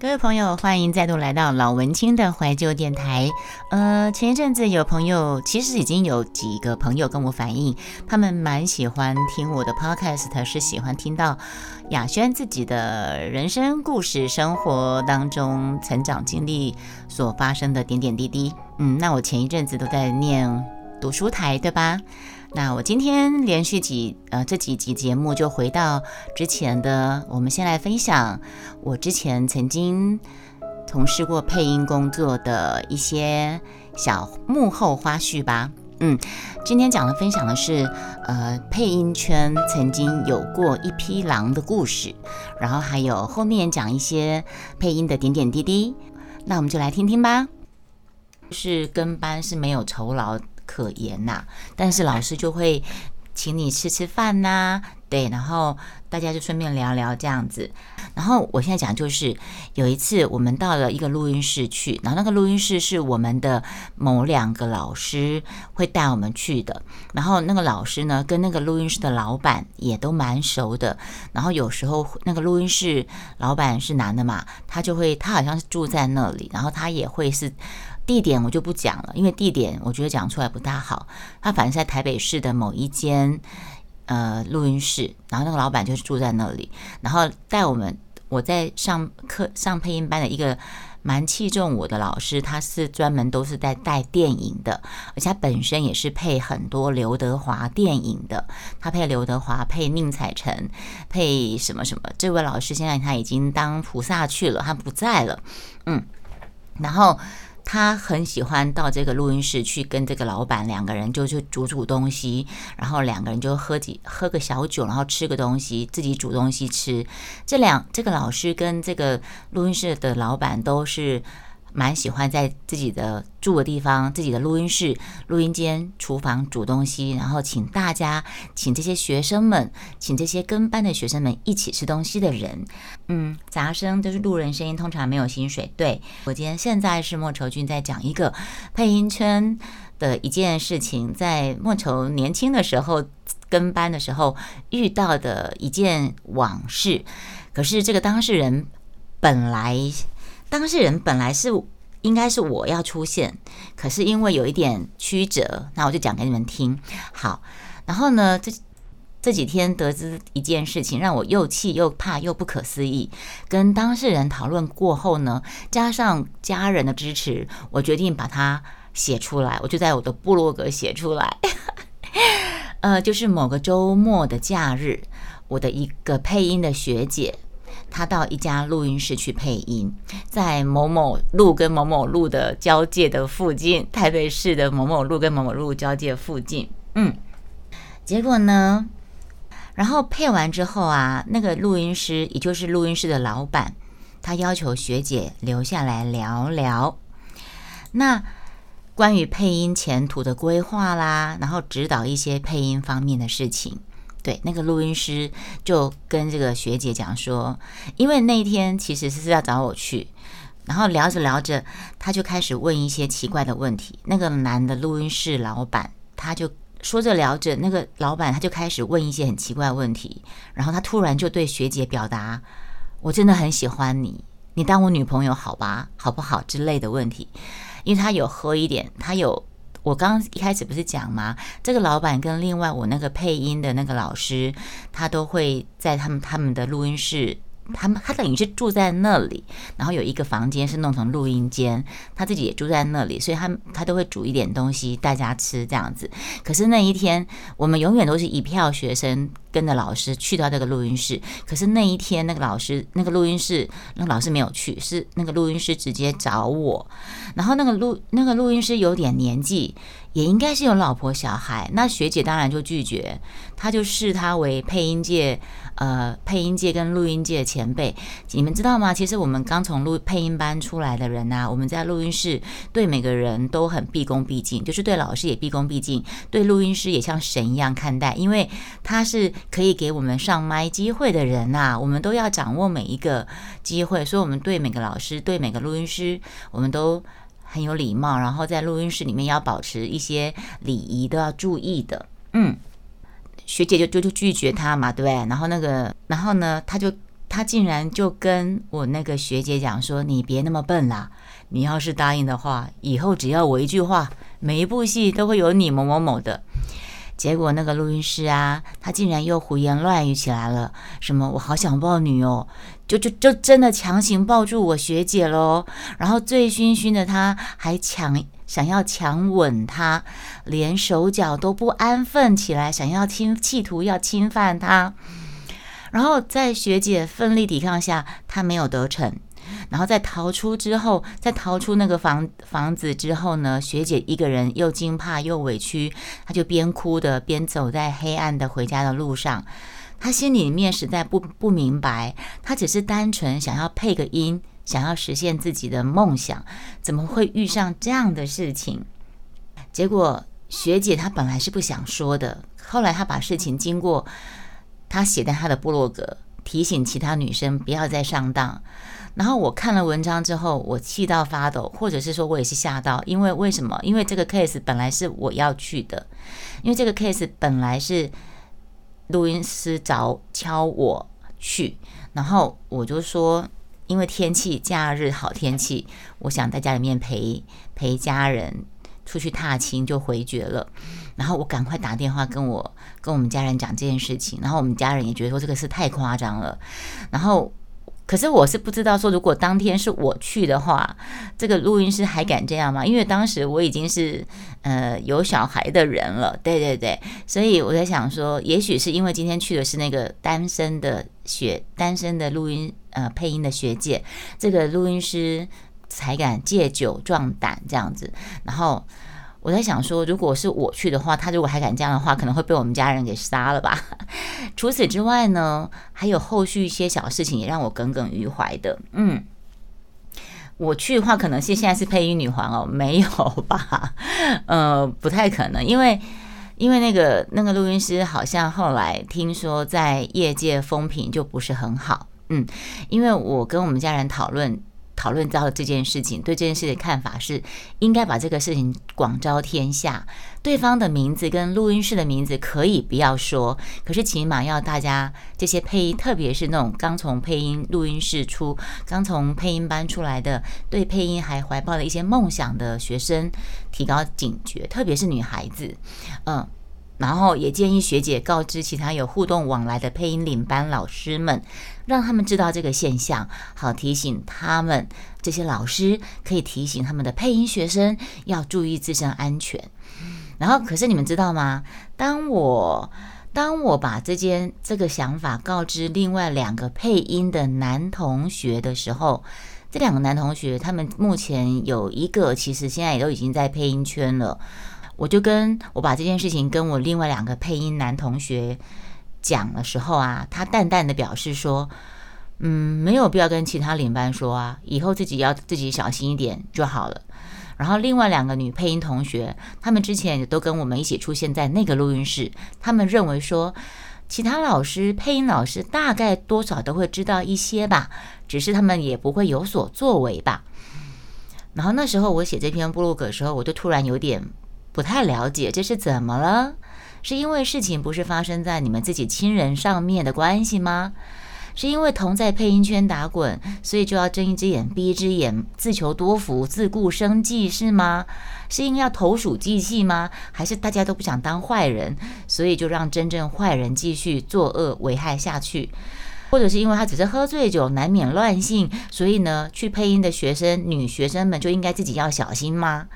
各位朋友，欢迎再度来到老文青的怀旧电台。呃，前一阵子有朋友，其实已经有几个朋友跟我反映，他们蛮喜欢听我的 podcast，是喜欢听到雅轩自己的人生故事、生活当中成长经历所发生的点点滴滴。嗯，那我前一阵子都在念读书台，对吧？那我今天连续几呃这几集节目就回到之前的，我们先来分享我之前曾经从事过配音工作的一些小幕后花絮吧。嗯，今天讲的分享的是呃配音圈曾经有过一匹狼的故事，然后还有后面讲一些配音的点点滴滴。那我们就来听听吧。是跟班是没有酬劳。可言呐，但是老师就会请你吃吃饭呐，对，然后大家就顺便聊聊这样子。然后我现在讲就是有一次我们到了一个录音室去，然后那个录音室是我们的某两个老师会带我们去的。然后那个老师呢跟那个录音室的老板也都蛮熟的。然后有时候那个录音室老板是男的嘛，他就会他好像是住在那里，然后他也会是。地点我就不讲了，因为地点我觉得讲出来不大好。他反正在台北市的某一间呃录音室，然后那个老板就是住在那里，然后带我们。我在上课上配音班的一个蛮器重我的老师，他是专门都是在带电影的，而且他本身也是配很多刘德华电影的。他配刘德华，配宁采臣，配什么什么。这位老师现在他已经当菩萨去了，他不在了。嗯，然后。他很喜欢到这个录音室去跟这个老板两个人就去煮煮东西，然后两个人就喝几喝个小酒，然后吃个东西，自己煮东西吃。这两这个老师跟这个录音室的老板都是。蛮喜欢在自己的住的地方、自己的录音室、录音间、厨房煮东西，然后请大家、请这些学生们、请这些跟班的学生们一起吃东西的人。嗯，杂声都是路人声音，通常没有薪水。对我今天现在是莫愁君在讲一个配音圈的一件事情，在莫愁年轻的时候跟班的时候遇到的一件往事。可是这个当事人本来。当事人本来是应该是我要出现，可是因为有一点曲折，那我就讲给你们听。好，然后呢，这这几天得知一件事情，让我又气又怕又不可思议。跟当事人讨论过后呢，加上家人的支持，我决定把它写出来。我就在我的部落格写出来。呃，就是某个周末的假日，我的一个配音的学姐。他到一家录音室去配音，在某某路跟某某路的交界的附近，台北市的某某路跟某某路交界附近。嗯，结果呢，然后配完之后啊，那个录音师，也就是录音室的老板，他要求学姐留下来聊聊，那关于配音前途的规划啦，然后指导一些配音方面的事情。对，那个录音师就跟这个学姐讲说，因为那一天其实是要找我去，然后聊着聊着，他就开始问一些奇怪的问题。那个男的录音室老板，他就说着聊着，那个老板他就开始问一些很奇怪的问题，然后他突然就对学姐表达：“我真的很喜欢你，你当我女朋友好吧，好不好？”之类的问题，因为他有喝一点，他有。我刚刚一开始不是讲吗？这个老板跟另外我那个配音的那个老师，他都会在他们他们的录音室。他们他等于是住在那里，然后有一个房间是弄成录音间，他自己也住在那里，所以他他都会煮一点东西大家吃这样子。可是那一天，我们永远都是一票学生跟着老师去到这个录音室。可是那一天，那个老师那个录音室那个老师没有去，是那个录音师直接找我。然后那个录那个录音师有点年纪。也应该是有老婆小孩，那学姐当然就拒绝，她就视他为配音界，呃，配音界跟录音界的前辈。你们知道吗？其实我们刚从录配音班出来的人呐，我们在录音室对每个人都很毕恭毕敬，就是对老师也毕恭毕敬，对录音师也像神一样看待，因为他是可以给我们上麦机会的人呐，我们都要掌握每一个机会，所以我们对每个老师，对每个录音师，我们都。很有礼貌，然后在录音室里面要保持一些礼仪，都要注意的。嗯，学姐就就就拒绝他嘛，对不对？然后那个，然后呢，他就。他竟然就跟我那个学姐讲说：“你别那么笨啦，你要是答应的话，以后只要我一句话，每一部戏都会有你某某某的。”结果那个录音师啊，他竟然又胡言乱语起来了，什么我好想抱你哦，就就就真的强行抱住我学姐喽，然后醉醺醺的他还抢想要强吻她，连手脚都不安分起来，想要侵企图要侵犯她，然后在学姐奋力抵抗下，他没有得逞。然后在逃出之后，在逃出那个房房子之后呢，学姐一个人又惊怕又委屈，她就边哭的边走在黑暗的回家的路上。她心里面实在不不明白，她只是单纯想要配个音，想要实现自己的梦想，怎么会遇上这样的事情？结果学姐她本来是不想说的，后来她把事情经过，她写在她的部落格，提醒其他女生不要再上当。然后我看了文章之后，我气到发抖，或者是说我也是吓到，因为为什么？因为这个 case 本来是我要去的，因为这个 case 本来是录音师找敲我去，然后我就说，因为天气假日好天气，我想在家里面陪陪家人出去踏青，就回绝了。然后我赶快打电话跟我跟我们家人讲这件事情，然后我们家人也觉得说这个事太夸张了，然后。可是我是不知道说，如果当天是我去的话，这个录音师还敢这样吗？因为当时我已经是呃有小孩的人了，对对对，所以我在想说，也许是因为今天去的是那个单身的学单身的录音呃配音的学姐，这个录音师才敢借酒壮胆这样子，然后。我在想说，如果是我去的话，他如果还敢这样的话，可能会被我们家人给杀了吧。除此之外呢，还有后续一些小事情也让我耿耿于怀的。嗯，我去的话，可能是现在是配音女皇哦，没有吧？呃，不太可能，因为因为那个那个录音师好像后来听说在业界风评就不是很好。嗯，因为我跟我们家人讨论。讨论到这件事情，对这件事的看法是，应该把这个事情广招天下。对方的名字跟录音室的名字可以不要说，可是起码要大家这些配音，特别是那种刚从配音录音室出、刚从配音班出来的，对配音还怀抱了一些梦想的学生，提高警觉，特别是女孩子，嗯。然后也建议学姐告知其他有互动往来的配音领班老师们，让他们知道这个现象，好提醒他们这些老师可以提醒他们的配音学生要注意自身安全。然后，可是你们知道吗？当我当我把这件这个想法告知另外两个配音的男同学的时候，这两个男同学他们目前有一个其实现在也都已经在配音圈了。我就跟我把这件事情跟我另外两个配音男同学讲的时候啊，他淡淡的表示说：“嗯，没有必要跟其他领班说啊，以后自己要自己小心一点就好了。”然后另外两个女配音同学，他们之前也都跟我们一起出现在那个录音室，他们认为说，其他老师配音老师大概多少都会知道一些吧，只是他们也不会有所作为吧。然后那时候我写这篇布洛格的时候，我就突然有点。不太了解这是怎么了？是因为事情不是发生在你们自己亲人上面的关系吗？是因为同在配音圈打滚，所以就要睁一只眼闭一只眼，自求多福，自顾生计是吗？是因为要投鼠忌器吗？还是大家都不想当坏人，所以就让真正坏人继续作恶危害下去？或者是因为他只是喝醉酒，难免乱性，所以呢，去配音的学生女学生们就应该自己要小心吗？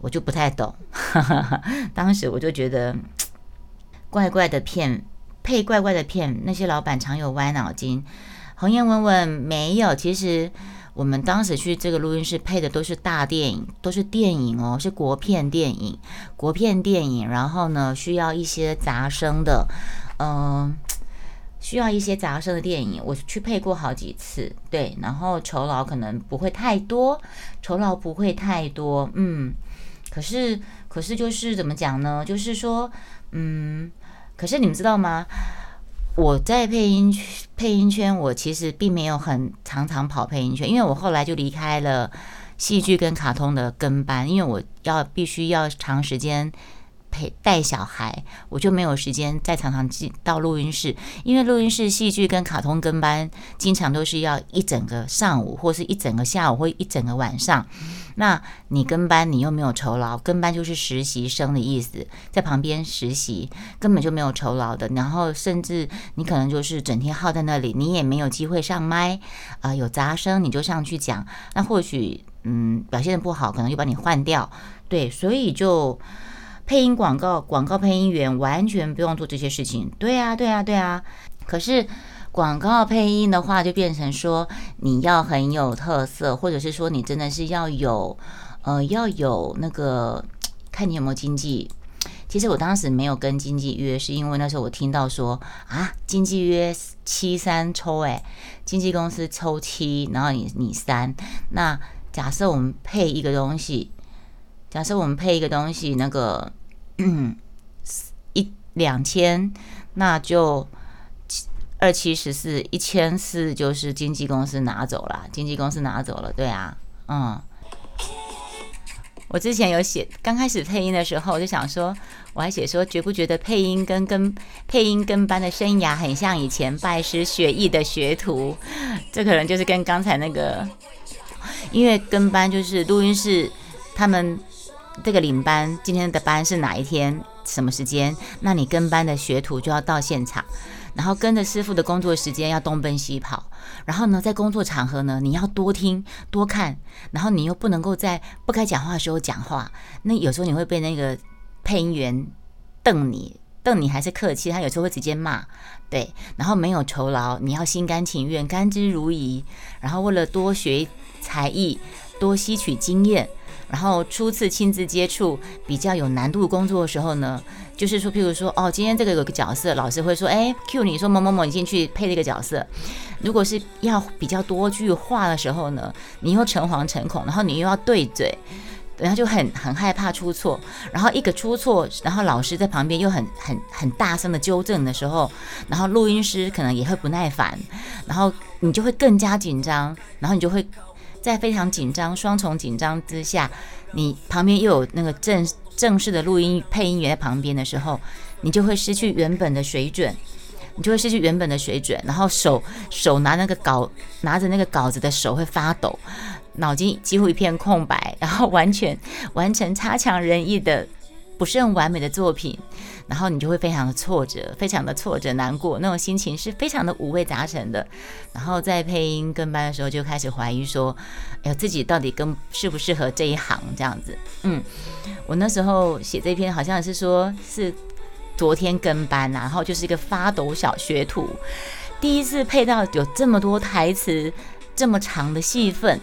我就不太懂，当时我就觉得怪怪的骗配怪怪的骗，那些老板常有歪脑筋。红颜问问没有，其实我们当时去这个录音室配的都是大电影，都是电影哦，是国片电影，国片电影。然后呢，需要一些杂声的，嗯，需要一些杂声的电影，我去配过好几次，对。然后酬劳可能不会太多，酬劳不会太多，嗯。可是，可是就是怎么讲呢？就是说，嗯，可是你们知道吗？我在配音配音圈，我其实并没有很常常跑配音圈，因为我后来就离开了戏剧跟卡通的跟班，因为我要必须要长时间陪带小孩，我就没有时间再常常进到录音室，因为录音室戏剧跟卡通跟班经常都是要一整个上午，或是一整个下午，或一整个晚上。那你跟班，你又没有酬劳，跟班就是实习生的意思，在旁边实习根本就没有酬劳的。然后甚至你可能就是整天耗在那里，你也没有机会上麦啊，有杂声你就上去讲，那或许嗯表现的不好，可能就把你换掉。对，所以就。配音广告，广告配音员完全不用做这些事情。对啊，对啊，对啊。可是广告配音的话，就变成说你要很有特色，或者是说你真的是要有，呃，要有那个，看你有没有经济。其实我当时没有跟经纪约，是因为那时候我听到说啊，经纪约七三抽，诶，经纪公司抽七，然后你你三。那假设我们配一个东西，假设我们配一个东西，那个。嗯，一两千，那就二七十四，一千四就是经纪公司拿走了，经纪公司拿走了，对啊，嗯，我之前有写，刚开始配音的时候，我就想说，我还写说，觉不觉得配音跟跟配音跟班的生涯很像以前拜师学艺的学徒？这可能就是跟刚才那个，因为跟班就是录音室他们。这个领班今天的班是哪一天？什么时间？那你跟班的学徒就要到现场，然后跟着师傅的工作时间要东奔西跑。然后呢，在工作场合呢，你要多听多看，然后你又不能够在不该讲话的时候讲话。那有时候你会被那个配音员瞪你，瞪你还是客气，他有时候会直接骂。对，然后没有酬劳，你要心甘情愿、甘之如饴。然后为了多学才艺，多吸取经验。然后初次亲自接触比较有难度的工作的时候呢，就是说，譬如说，哦，今天这个有个角色，老师会说，哎，Q 你说某某某，你进去配这个角色。如果是要比较多句话的时候呢，你又诚惶诚恐，然后你又要对嘴，然后就很很害怕出错。然后一个出错，然后老师在旁边又很很很大声的纠正的时候，然后录音师可能也会不耐烦，然后你就会更加紧张，然后你就会。在非常紧张、双重紧张之下，你旁边又有那个正正式的录音配音员在旁边的时候，你就会失去原本的水准，你就会失去原本的水准，然后手手拿那个稿拿着那个稿子的手会发抖，脑筋几乎一片空白，然后完全完成差强人意的。不是很完美的作品，然后你就会非常的挫折，非常的挫折、难过，那种心情是非常的五味杂陈的。然后在配音跟班的时候，就开始怀疑说，哎呀，自己到底跟适不适合这一行这样子。嗯，我那时候写这篇好像是说是昨天跟班，然后就是一个发抖小学徒，第一次配到有这么多台词、这么长的戏份。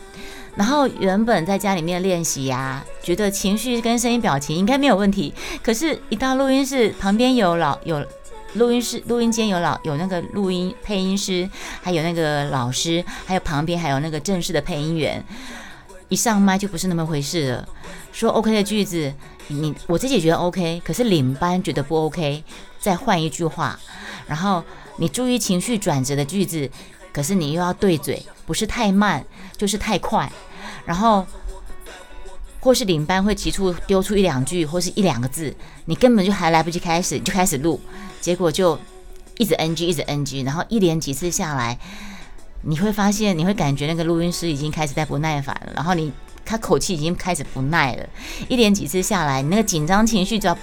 然后原本在家里面练习呀，觉得情绪跟声音表情应该没有问题。可是，一到录音室旁边有老有录音室录音间有老有那个录音配音师，还有那个老师，还有旁边还有那个正式的配音员，一上麦就不是那么回事了。说 OK 的句子，你我自己觉得 OK，可是领班觉得不 OK，再换一句话。然后你注意情绪转折的句子，可是你又要对嘴，不是太慢就是太快。然后，或是领班会提出丢出一两句，或是一两个字，你根本就还来不及开始，就开始录，结果就一直 NG，一直 NG，然后一连几次下来，你会发现，你会感觉那个录音师已经开始在不耐烦了，然后你他口气已经开始不耐了，一连几次下来，你那个紧张情绪早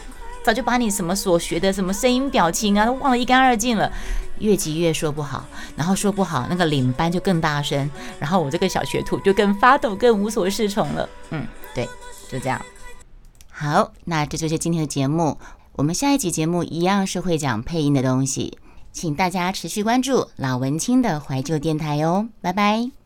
早就把你什么所学的什么声音表情啊都忘得一干二净了。越急越说不好，然后说不好，那个领班就更大声，然后我这个小学徒就更发抖，更无所适从了。嗯，对，就这样。好，那这就是今天的节目。我们下一集节目一样是会讲配音的东西，请大家持续关注老文青的怀旧电台哦。拜拜。